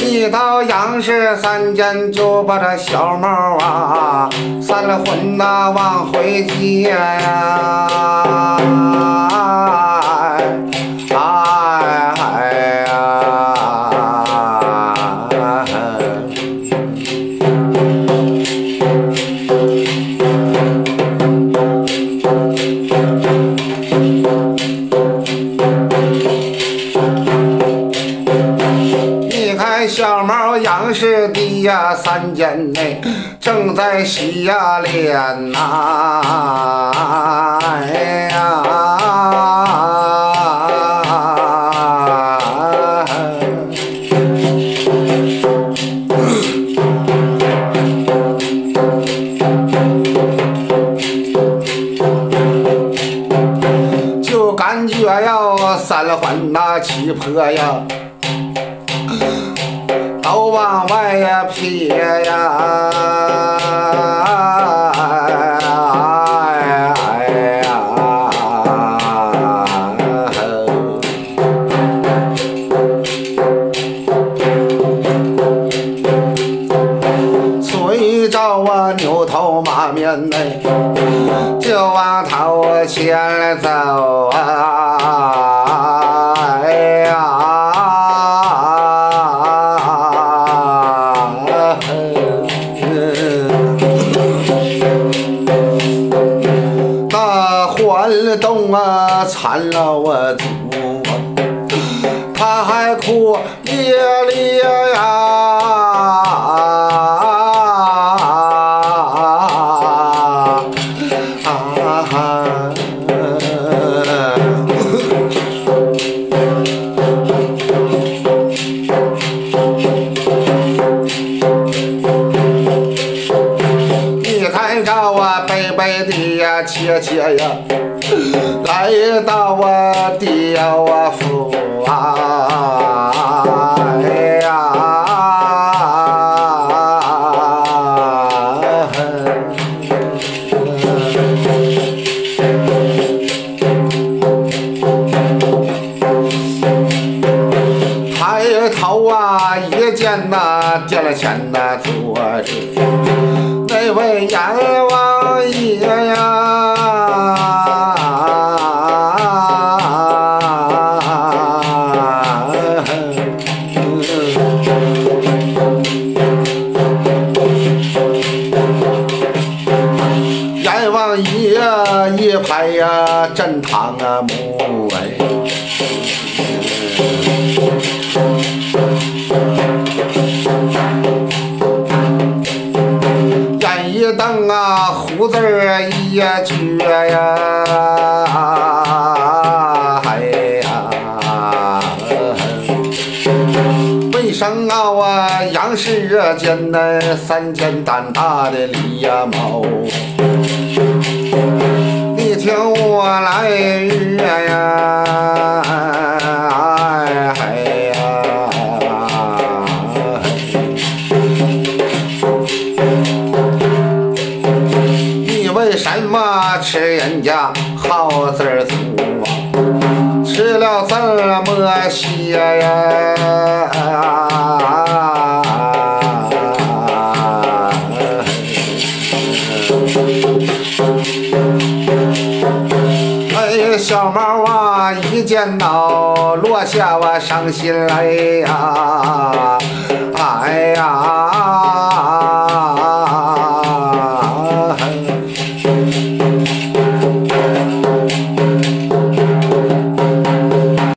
一到阳时三间就把这小猫啊，散了魂呐、往回接呀、是的呀三间内正在洗呀脸呐、哎呀。就感觉呀，三环那气魄呀，都往外呀撇呀，哎呀，随着我牛头马面内。就往头前走啊！缠了我祖啊，他还哭咧咧呀。啊！你看我背背的呀，切切呀，来到我的我府啊！抬头啊，一见呐，见了前呐坐着那位阎王爷呀。呀，震堂啊木哎。眼一瞪啊，胡子儿一撅呀，哎呀，为生啊我杨氏啊见那三间胆大的李呀毛，你听我来约呀，哎哎呀。你为什么吃人家好子儿足啊？吃了这么些呀？小猫啊，一见到落下我伤心来呀！哎呀！